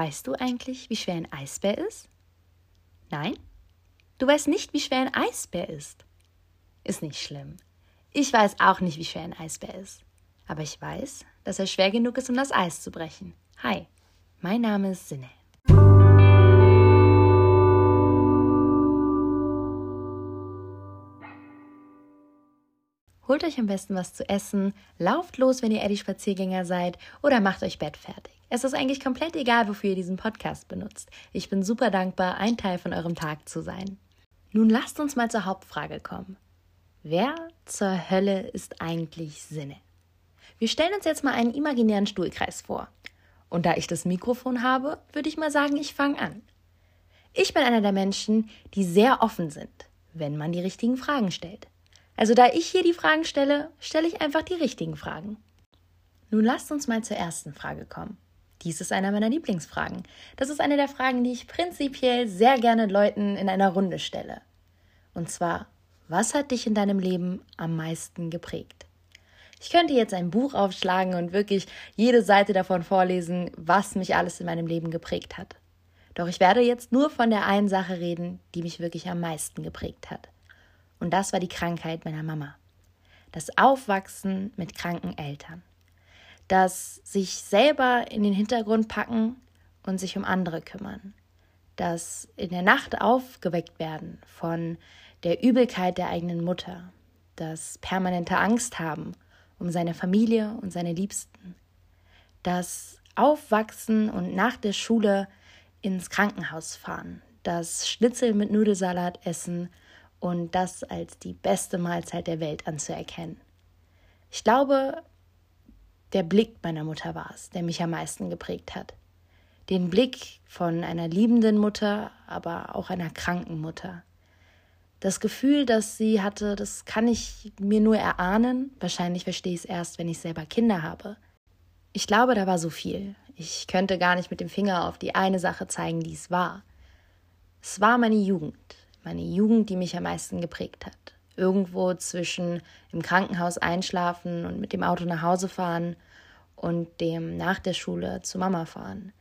Weißt du eigentlich, wie schwer ein Eisbär ist? Nein? Du weißt nicht, wie schwer ein Eisbär ist. Ist nicht schlimm. Ich weiß auch nicht, wie schwer ein Eisbär ist. Aber ich weiß, dass er schwer genug ist, um das Eis zu brechen. Hi, mein Name ist Sinne. Holt euch am besten was zu essen, lauft los, wenn ihr Eddie Spaziergänger seid oder macht euch Bett fertig. Es ist eigentlich komplett egal, wofür ihr diesen Podcast benutzt. Ich bin super dankbar, ein Teil von eurem Tag zu sein. Nun lasst uns mal zur Hauptfrage kommen. Wer zur Hölle ist eigentlich Sinne? Wir stellen uns jetzt mal einen imaginären Stuhlkreis vor. Und da ich das Mikrofon habe, würde ich mal sagen, ich fange an. Ich bin einer der Menschen, die sehr offen sind, wenn man die richtigen Fragen stellt. Also da ich hier die Fragen stelle, stelle ich einfach die richtigen Fragen. Nun lasst uns mal zur ersten Frage kommen. Dies ist einer meiner Lieblingsfragen. Das ist eine der Fragen, die ich prinzipiell sehr gerne Leuten in einer Runde stelle. Und zwar, was hat dich in deinem Leben am meisten geprägt? Ich könnte jetzt ein Buch aufschlagen und wirklich jede Seite davon vorlesen, was mich alles in meinem Leben geprägt hat. Doch ich werde jetzt nur von der einen Sache reden, die mich wirklich am meisten geprägt hat. Und das war die Krankheit meiner Mama. Das Aufwachsen mit kranken Eltern. Das sich selber in den Hintergrund packen und sich um andere kümmern. Das in der Nacht aufgeweckt werden von der Übelkeit der eigenen Mutter. Das permanente Angst haben um seine Familie und seine Liebsten. Das Aufwachsen und nach der Schule ins Krankenhaus fahren. Das Schnitzel mit Nudelsalat essen und das als die beste Mahlzeit der Welt anzuerkennen. Ich glaube, der Blick meiner Mutter war es, der mich am meisten geprägt hat. Den Blick von einer liebenden Mutter, aber auch einer kranken Mutter. Das Gefühl, das sie hatte, das kann ich mir nur erahnen. Wahrscheinlich verstehe ich es erst, wenn ich selber Kinder habe. Ich glaube, da war so viel. Ich könnte gar nicht mit dem Finger auf die eine Sache zeigen, die es war. Es war meine Jugend meine Jugend, die mich am meisten geprägt hat. Irgendwo zwischen im Krankenhaus einschlafen und mit dem Auto nach Hause fahren und dem nach der Schule zu Mama fahren.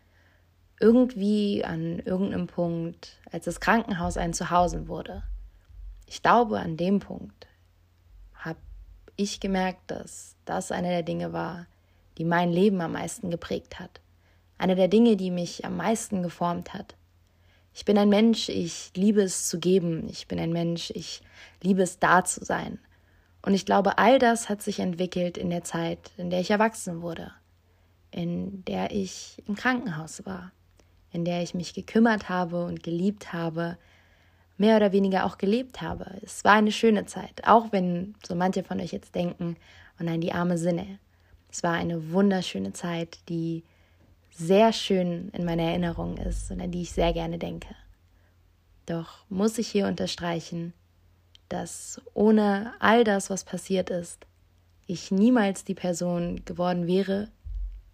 Irgendwie an irgendeinem Punkt, als das Krankenhaus ein Zuhause wurde. Ich glaube, an dem Punkt habe ich gemerkt, dass das eine der Dinge war, die mein Leben am meisten geprägt hat. Eine der Dinge, die mich am meisten geformt hat. Ich bin ein Mensch, ich liebe es zu geben. Ich bin ein Mensch, ich liebe es da zu sein. Und ich glaube, all das hat sich entwickelt in der Zeit, in der ich erwachsen wurde, in der ich im Krankenhaus war, in der ich mich gekümmert habe und geliebt habe, mehr oder weniger auch gelebt habe. Es war eine schöne Zeit, auch wenn so manche von euch jetzt denken, oh nein, die arme Sinne. Es war eine wunderschöne Zeit, die sehr schön in meiner Erinnerung ist und an die ich sehr gerne denke. Doch muss ich hier unterstreichen, dass ohne all das, was passiert ist, ich niemals die Person geworden wäre,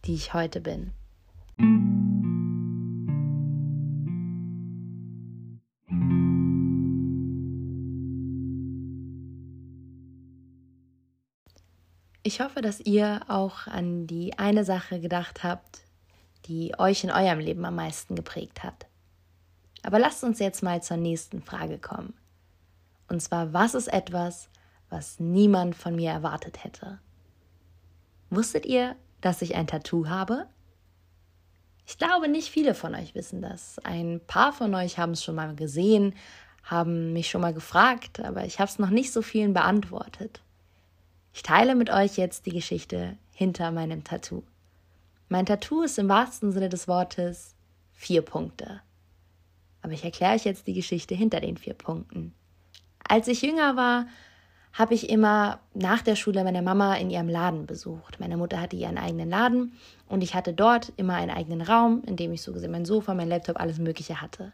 die ich heute bin. Ich hoffe, dass ihr auch an die eine Sache gedacht habt, die euch in eurem Leben am meisten geprägt hat. Aber lasst uns jetzt mal zur nächsten Frage kommen. Und zwar, was ist etwas, was niemand von mir erwartet hätte? Wusstet ihr, dass ich ein Tattoo habe? Ich glaube, nicht viele von euch wissen das. Ein paar von euch haben es schon mal gesehen, haben mich schon mal gefragt, aber ich habe es noch nicht so vielen beantwortet. Ich teile mit euch jetzt die Geschichte hinter meinem Tattoo. Mein Tattoo ist im wahrsten Sinne des Wortes vier Punkte. Aber ich erkläre euch jetzt die Geschichte hinter den vier Punkten. Als ich jünger war, habe ich immer nach der Schule meine Mama in ihrem Laden besucht. Meine Mutter hatte ihren eigenen Laden und ich hatte dort immer einen eigenen Raum, in dem ich so gesehen mein Sofa, mein Laptop, alles Mögliche hatte.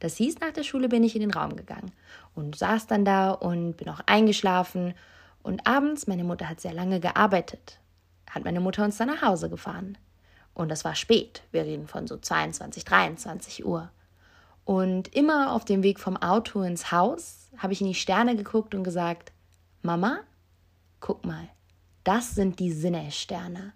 Das hieß, nach der Schule bin ich in den Raum gegangen und saß dann da und bin auch eingeschlafen. Und abends, meine Mutter hat sehr lange gearbeitet, hat meine Mutter uns dann nach Hause gefahren. Und das war spät. Wir reden von so 22, 23 Uhr. Und immer auf dem Weg vom Auto ins Haus habe ich in die Sterne geguckt und gesagt, Mama, guck mal, das sind die Sinne-Sterne.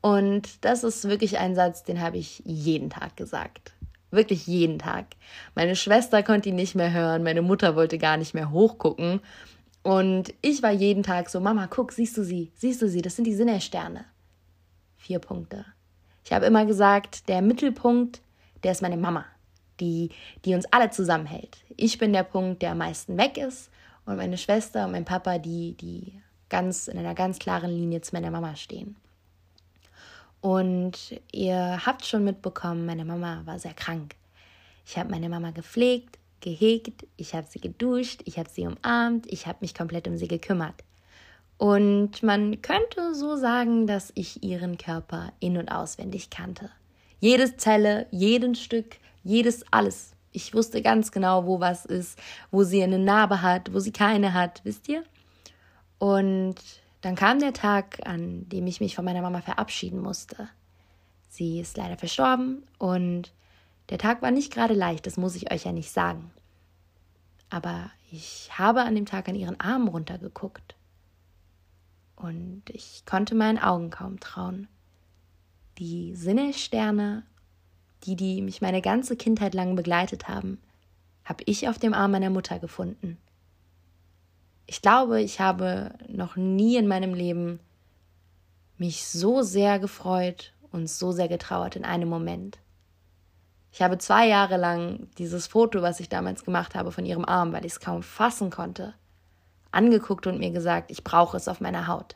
Und das ist wirklich ein Satz, den habe ich jeden Tag gesagt. Wirklich jeden Tag. Meine Schwester konnte ihn nicht mehr hören, meine Mutter wollte gar nicht mehr hochgucken. Und ich war jeden Tag so, Mama, guck, siehst du sie? Siehst du sie? Das sind die Sinnersterne. Vier Punkte. Ich habe immer gesagt, der Mittelpunkt, der ist meine Mama, die, die uns alle zusammenhält. Ich bin der Punkt, der am meisten weg ist und meine Schwester und mein Papa, die, die ganz in einer ganz klaren Linie zu meiner Mama stehen. Und ihr habt schon mitbekommen, meine Mama war sehr krank. Ich habe meine Mama gepflegt, gehegt, ich habe sie geduscht, ich habe sie umarmt, ich habe mich komplett um sie gekümmert. Und man könnte so sagen, dass ich ihren Körper in und auswendig kannte. Jedes Zelle, jeden Stück, jedes alles. Ich wusste ganz genau, wo was ist, wo sie eine Narbe hat, wo sie keine hat, wisst ihr? Und dann kam der Tag, an dem ich mich von meiner Mama verabschieden musste. Sie ist leider verstorben und der Tag war nicht gerade leicht, das muss ich euch ja nicht sagen. Aber ich habe an dem Tag an ihren Arm runtergeguckt und ich konnte meinen Augen kaum trauen. Die Sinnessterne, die, die mich meine ganze Kindheit lang begleitet haben, habe ich auf dem Arm meiner Mutter gefunden. Ich glaube, ich habe noch nie in meinem Leben mich so sehr gefreut und so sehr getrauert in einem Moment. Ich habe zwei Jahre lang dieses Foto, was ich damals gemacht habe, von ihrem Arm, weil ich es kaum fassen konnte, angeguckt und mir gesagt, ich brauche es auf meiner Haut.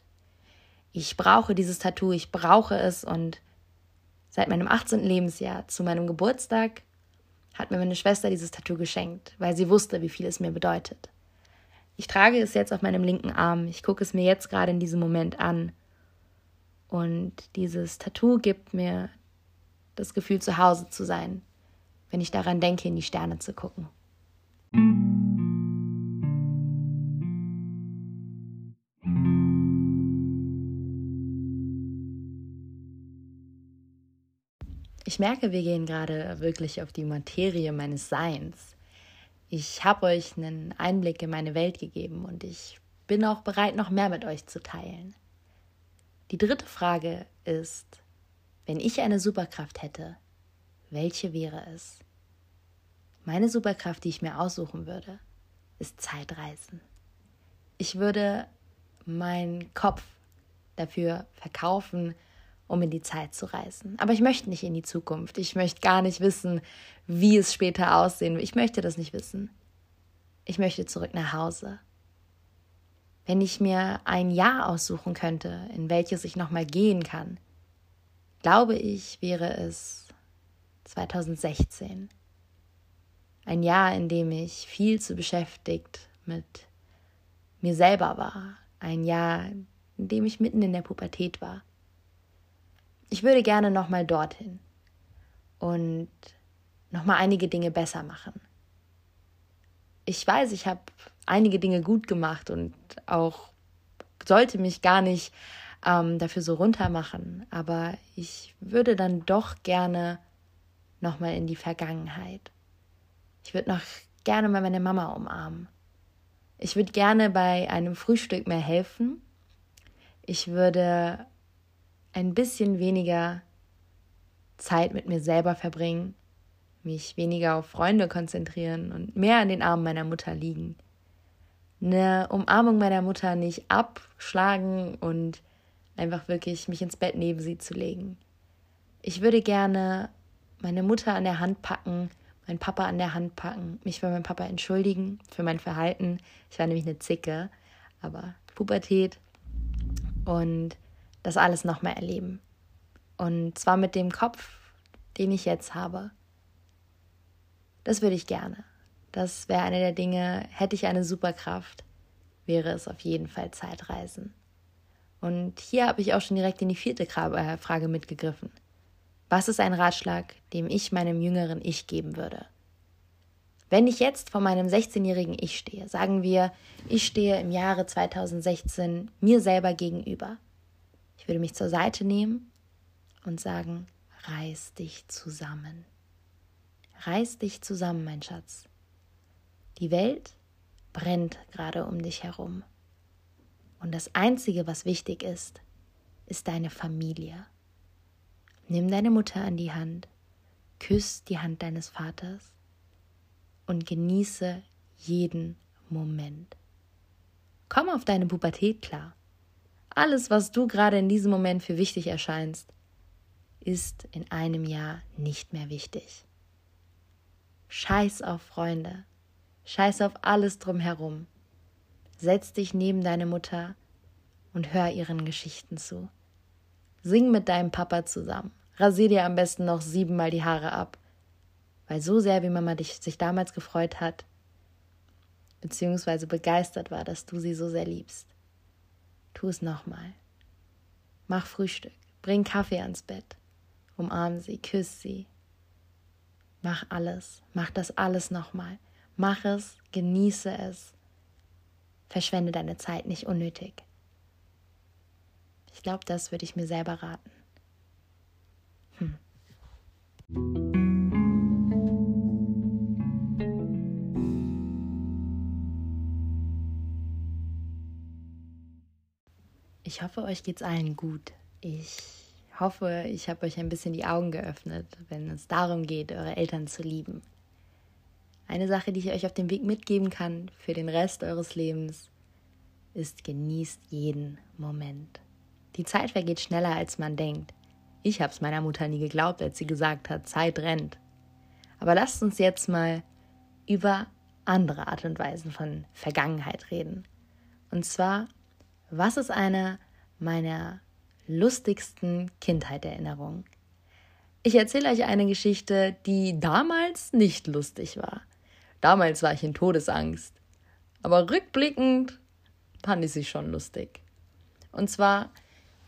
Ich brauche dieses Tattoo, ich brauche es und seit meinem 18. Lebensjahr zu meinem Geburtstag hat mir meine Schwester dieses Tattoo geschenkt, weil sie wusste, wie viel es mir bedeutet. Ich trage es jetzt auf meinem linken Arm. Ich gucke es mir jetzt gerade in diesem Moment an. Und dieses Tattoo gibt mir das Gefühl, zu Hause zu sein, wenn ich daran denke, in die Sterne zu gucken. Ich merke, wir gehen gerade wirklich auf die Materie meines Seins. Ich habe euch einen Einblick in meine Welt gegeben und ich bin auch bereit, noch mehr mit euch zu teilen. Die dritte Frage ist, wenn ich eine Superkraft hätte, welche wäre es? Meine Superkraft, die ich mir aussuchen würde, ist Zeitreisen. Ich würde meinen Kopf dafür verkaufen, um in die Zeit zu reisen. Aber ich möchte nicht in die Zukunft. Ich möchte gar nicht wissen, wie es später aussehen wird. Ich möchte das nicht wissen. Ich möchte zurück nach Hause. Wenn ich mir ein Jahr aussuchen könnte, in welches ich nochmal gehen kann, glaube ich, wäre es 2016. Ein Jahr, in dem ich viel zu beschäftigt mit mir selber war. Ein Jahr, in dem ich mitten in der Pubertät war ich würde gerne nochmal dorthin und nochmal einige Dinge besser machen. Ich weiß, ich habe einige Dinge gut gemacht und auch sollte mich gar nicht ähm, dafür so runter machen, aber ich würde dann doch gerne nochmal in die Vergangenheit. Ich würde noch gerne mal meine Mama umarmen. Ich würde gerne bei einem Frühstück mehr helfen. Ich würde ein bisschen weniger Zeit mit mir selber verbringen, mich weniger auf Freunde konzentrieren und mehr an den Armen meiner Mutter liegen. Eine Umarmung meiner Mutter nicht abschlagen und einfach wirklich mich ins Bett neben sie zu legen. Ich würde gerne meine Mutter an der Hand packen, meinen Papa an der Hand packen, mich bei meinem Papa entschuldigen für mein Verhalten. Ich war nämlich eine Zicke, aber Pubertät und das alles nochmal erleben. Und zwar mit dem Kopf, den ich jetzt habe. Das würde ich gerne. Das wäre eine der Dinge, hätte ich eine Superkraft, wäre es auf jeden Fall Zeitreisen. Und hier habe ich auch schon direkt in die vierte äh, Frage mitgegriffen. Was ist ein Ratschlag, dem ich meinem jüngeren Ich geben würde? Wenn ich jetzt vor meinem 16-jährigen Ich stehe, sagen wir, ich stehe im Jahre 2016 mir selber gegenüber ich würde mich zur Seite nehmen und sagen, reiß dich zusammen. Reiß dich zusammen, mein Schatz. Die Welt brennt gerade um dich herum. Und das Einzige, was wichtig ist, ist deine Familie. Nimm deine Mutter an die Hand, küss die Hand deines Vaters und genieße jeden Moment. Komm auf deine Pubertät klar. Alles, was du gerade in diesem Moment für wichtig erscheinst, ist in einem Jahr nicht mehr wichtig. Scheiß auf Freunde, scheiß auf alles drumherum. Setz dich neben deine Mutter und hör ihren Geschichten zu. Sing mit deinem Papa zusammen. Rasier dir am besten noch siebenmal die Haare ab. Weil so sehr, wie Mama dich, sich damals gefreut hat, beziehungsweise begeistert war, dass du sie so sehr liebst. Tu es nochmal. Mach Frühstück, bring Kaffee ans Bett, umarm sie, küss sie. Mach alles, mach das alles nochmal. Mach es, genieße es. Verschwende deine Zeit nicht unnötig. Ich glaube, das würde ich mir selber raten. Hm. Ich hoffe, euch geht's allen gut. Ich hoffe, ich habe euch ein bisschen die Augen geöffnet, wenn es darum geht, eure Eltern zu lieben. Eine Sache, die ich euch auf dem Weg mitgeben kann für den Rest eures Lebens, ist genießt jeden Moment. Die Zeit vergeht schneller, als man denkt. Ich habe es meiner Mutter nie geglaubt, als sie gesagt hat, Zeit rennt. Aber lasst uns jetzt mal über andere Art und Weisen von Vergangenheit reden. Und zwar was ist eine meiner lustigsten Kindheitserinnerungen? Ich erzähle euch eine Geschichte, die damals nicht lustig war. Damals war ich in Todesangst. Aber rückblickend fand ich sie schon lustig. Und zwar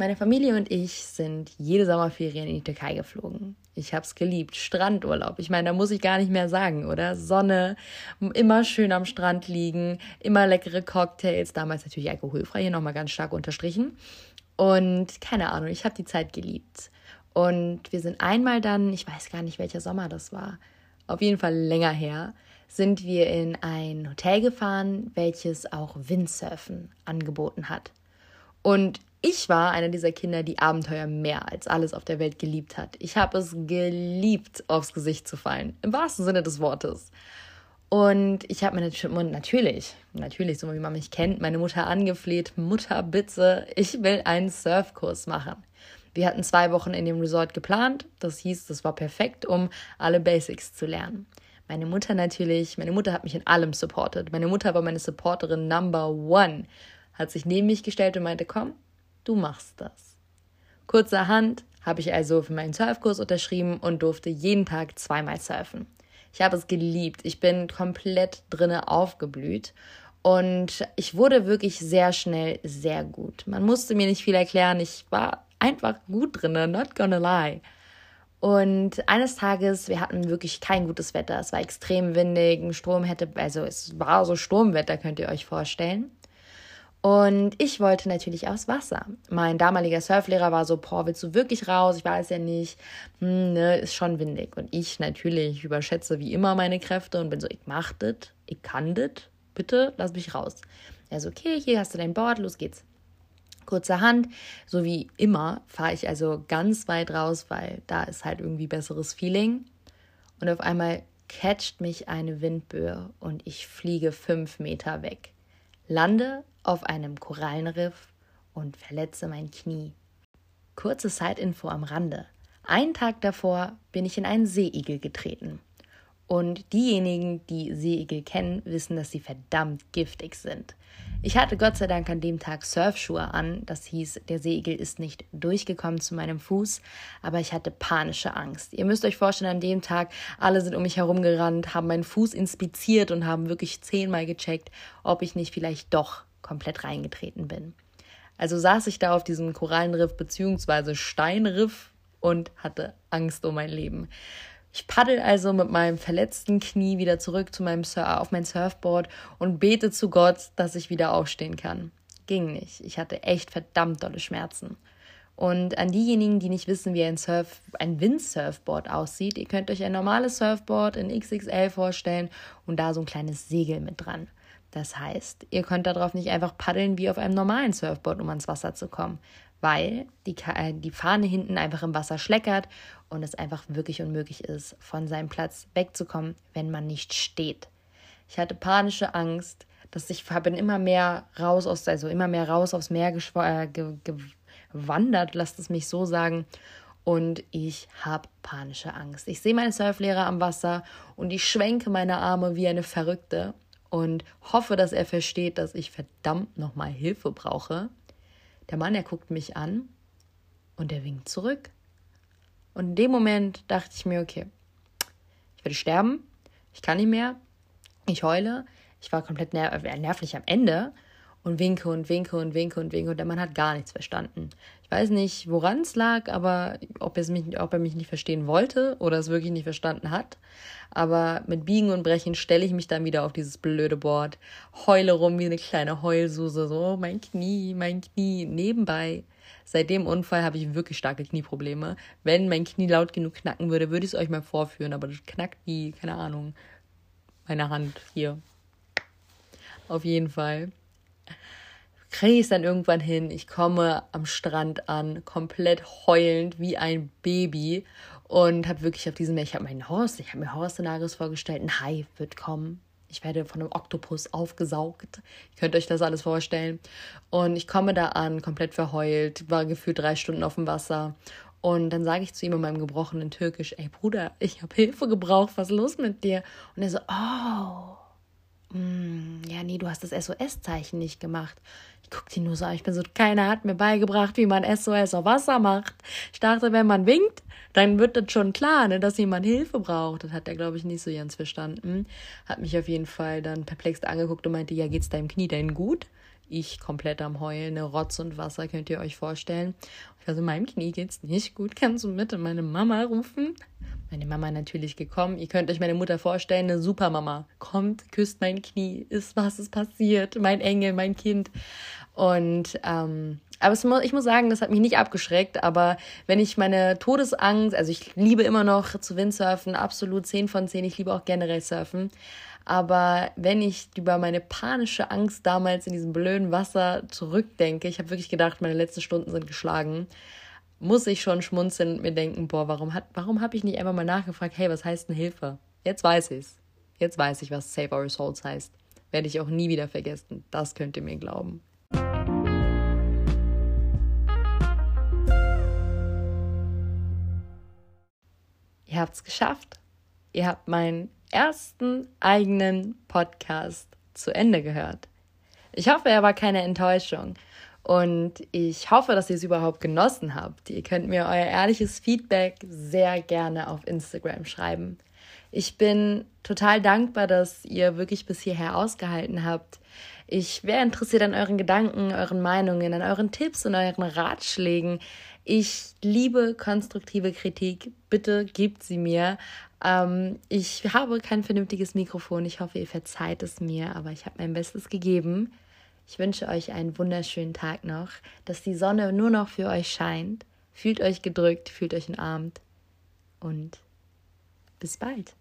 meine Familie und ich sind jede Sommerferien in die Türkei geflogen. Ich hab's geliebt. Strandurlaub. Ich meine, da muss ich gar nicht mehr sagen, oder? Sonne, immer schön am Strand liegen, immer leckere Cocktails. Damals natürlich alkoholfrei, hier nochmal ganz stark unterstrichen. Und keine Ahnung, ich habe die Zeit geliebt. Und wir sind einmal dann, ich weiß gar nicht, welcher Sommer das war, auf jeden Fall länger her, sind wir in ein Hotel gefahren, welches auch Windsurfen angeboten hat. Und ich war eine dieser Kinder, die Abenteuer mehr als alles auf der Welt geliebt hat. Ich habe es geliebt, aufs Gesicht zu fallen. Im wahrsten Sinne des Wortes. Und ich habe mir natürlich, natürlich, so wie man mich kennt, meine Mutter angefleht, Mutter, bitte, ich will einen Surfkurs machen. Wir hatten zwei Wochen in dem Resort geplant. Das hieß, das war perfekt, um alle Basics zu lernen. Meine Mutter natürlich, meine Mutter hat mich in allem supportet. Meine Mutter war meine Supporterin Number One. Hat sich neben mich gestellt und meinte, komm, du machst das. Kurzerhand habe ich also für meinen Surfkurs unterschrieben und durfte jeden Tag zweimal surfen. Ich habe es geliebt. Ich bin komplett drinne aufgeblüht und ich wurde wirklich sehr schnell sehr gut. Man musste mir nicht viel erklären. Ich war einfach gut drinne, not gonna lie. Und eines Tages, wir hatten wirklich kein gutes Wetter. Es war extrem windig, ein Sturm hätte, also es war so Sturmwetter, könnt ihr euch vorstellen. Und ich wollte natürlich aufs Wasser. Mein damaliger Surflehrer war so, boah, willst du wirklich raus? Ich weiß ja nicht. Hm, ne, ist schon windig. Und ich natürlich überschätze wie immer meine Kräfte und bin so, ich mach das, ich kann das, bitte lass mich raus. Er so, okay, hier hast du dein Board, los geht's. Kurzerhand, so wie immer, fahre ich also ganz weit raus, weil da ist halt irgendwie besseres Feeling. Und auf einmal catcht mich eine Windböe und ich fliege fünf Meter weg. Lande auf einem Korallenriff und verletze mein Knie. Kurze Side-Info am Rande. Einen Tag davor bin ich in einen Seeigel getreten. Und diejenigen, die Seeigel kennen, wissen, dass sie verdammt giftig sind. Ich hatte Gott sei Dank an dem Tag Surfschuhe an. Das hieß, der Seeigel ist nicht durchgekommen zu meinem Fuß, aber ich hatte panische Angst. Ihr müsst euch vorstellen, an dem Tag, alle sind um mich herumgerannt, haben meinen Fuß inspiziert und haben wirklich zehnmal gecheckt, ob ich nicht vielleicht doch komplett reingetreten bin. Also saß ich da auf diesem Korallenriff bzw. Steinriff und hatte Angst um mein Leben. Ich paddel also mit meinem verletzten Knie wieder zurück zu meinem Sur auf mein Surfboard und bete zu Gott, dass ich wieder aufstehen kann. Ging nicht. Ich hatte echt verdammt dolle Schmerzen. Und an diejenigen, die nicht wissen, wie ein Surf, ein Windsurfboard aussieht, ihr könnt euch ein normales Surfboard in XXL vorstellen und da so ein kleines Segel mit dran. Das heißt, ihr könnt darauf nicht einfach paddeln wie auf einem normalen Surfboard, um ans Wasser zu kommen, weil die, äh, die Fahne hinten einfach im Wasser schleckert und es einfach wirklich unmöglich ist, von seinem Platz wegzukommen, wenn man nicht steht. Ich hatte panische Angst, dass ich bin immer mehr raus aus, also immer mehr raus aufs Meer äh, gewandert, lasst es mich so sagen. Und ich habe panische Angst. Ich sehe meinen Surflehrer am Wasser und ich schwenke meine Arme wie eine Verrückte und hoffe, dass er versteht, dass ich verdammt nochmal Hilfe brauche. Der Mann, er guckt mich an und er winkt zurück. Und in dem Moment dachte ich mir, okay, ich werde sterben, ich kann nicht mehr, ich heule, ich war komplett ner äh, nervlich am Ende und winke und winke und winke und winke und der Mann hat gar nichts verstanden. Ich weiß nicht, woran es lag, aber ob, mich, ob er mich nicht verstehen wollte oder es wirklich nicht verstanden hat. Aber mit Biegen und Brechen stelle ich mich dann wieder auf dieses blöde Board, heule rum wie eine kleine Heulsuse, so mein Knie, mein Knie, nebenbei. Seit dem Unfall habe ich wirklich starke Knieprobleme. Wenn mein Knie laut genug knacken würde, würde ich es euch mal vorführen, aber das knackt wie, keine Ahnung, meine Hand hier. Auf jeden Fall kriege ich es dann irgendwann hin. Ich komme am Strand an, komplett heulend wie ein Baby und habe wirklich auf diesem, ich habe meinen Horst, ich habe mir Horror-Szenarios vorgestellt, ein Hai wird kommen. Ich werde von einem Oktopus aufgesaugt. Ihr könnt euch das alles vorstellen. Und ich komme da an, komplett verheult, war gefühlt drei Stunden auf dem Wasser. Und dann sage ich zu ihm in meinem gebrochenen Türkisch, ey Bruder, ich habe Hilfe gebraucht, was ist los mit dir? Und er so, oh, mm, ja, nee, du hast das SOS-Zeichen nicht gemacht. Ich gucke die nur so an. Ich bin so, keiner hat mir beigebracht, wie man SOS auf Wasser macht. Ich dachte, wenn man winkt, dann wird das schon klar, ne, dass jemand Hilfe braucht. Das hat er, glaube ich, nicht so ganz verstanden. Hat mich auf jeden Fall dann perplex angeguckt und meinte, ja, geht's deinem Knie denn gut? Ich komplett am Heulen, ne, Rotz und Wasser, könnt ihr euch vorstellen. Ich war so, meinem Knie geht's nicht gut. Kannst du bitte meine Mama rufen? Meine Mama natürlich gekommen. Ihr könnt euch meine Mutter vorstellen, eine Supermama. Kommt, küsst mein Knie, ist was ist passiert, mein Engel, mein Kind. Und ähm, aber es, ich muss sagen, das hat mich nicht abgeschreckt. Aber wenn ich meine Todesangst, also ich liebe immer noch zu Windsurfen, absolut 10 von 10. Ich liebe auch generell Surfen. Aber wenn ich über meine panische Angst damals in diesem blöden Wasser zurückdenke, ich habe wirklich gedacht, meine letzten Stunden sind geschlagen, muss ich schon schmunzeln und mir denken, boah, warum, warum habe ich nicht einfach mal nachgefragt, hey, was heißt denn Hilfe? Jetzt weiß ich's. Jetzt weiß ich, was Save Our Souls heißt. Werde ich auch nie wieder vergessen. Das könnt ihr mir glauben. Ihr habt's geschafft. Ihr habt meinen ersten eigenen Podcast zu Ende gehört. Ich hoffe, er war keine Enttäuschung. Und ich hoffe, dass ihr es überhaupt genossen habt. Ihr könnt mir euer ehrliches Feedback sehr gerne auf Instagram schreiben. Ich bin total dankbar, dass ihr wirklich bis hierher ausgehalten habt. Ich wäre interessiert an euren Gedanken, euren Meinungen, an euren Tipps und euren Ratschlägen. Ich liebe konstruktive Kritik. Bitte gebt sie mir. Ähm, ich habe kein vernünftiges Mikrofon. Ich hoffe, ihr verzeiht es mir, aber ich habe mein Bestes gegeben. Ich wünsche euch einen wunderschönen Tag noch, dass die Sonne nur noch für euch scheint. Fühlt euch gedrückt, fühlt euch umarmt und bis bald.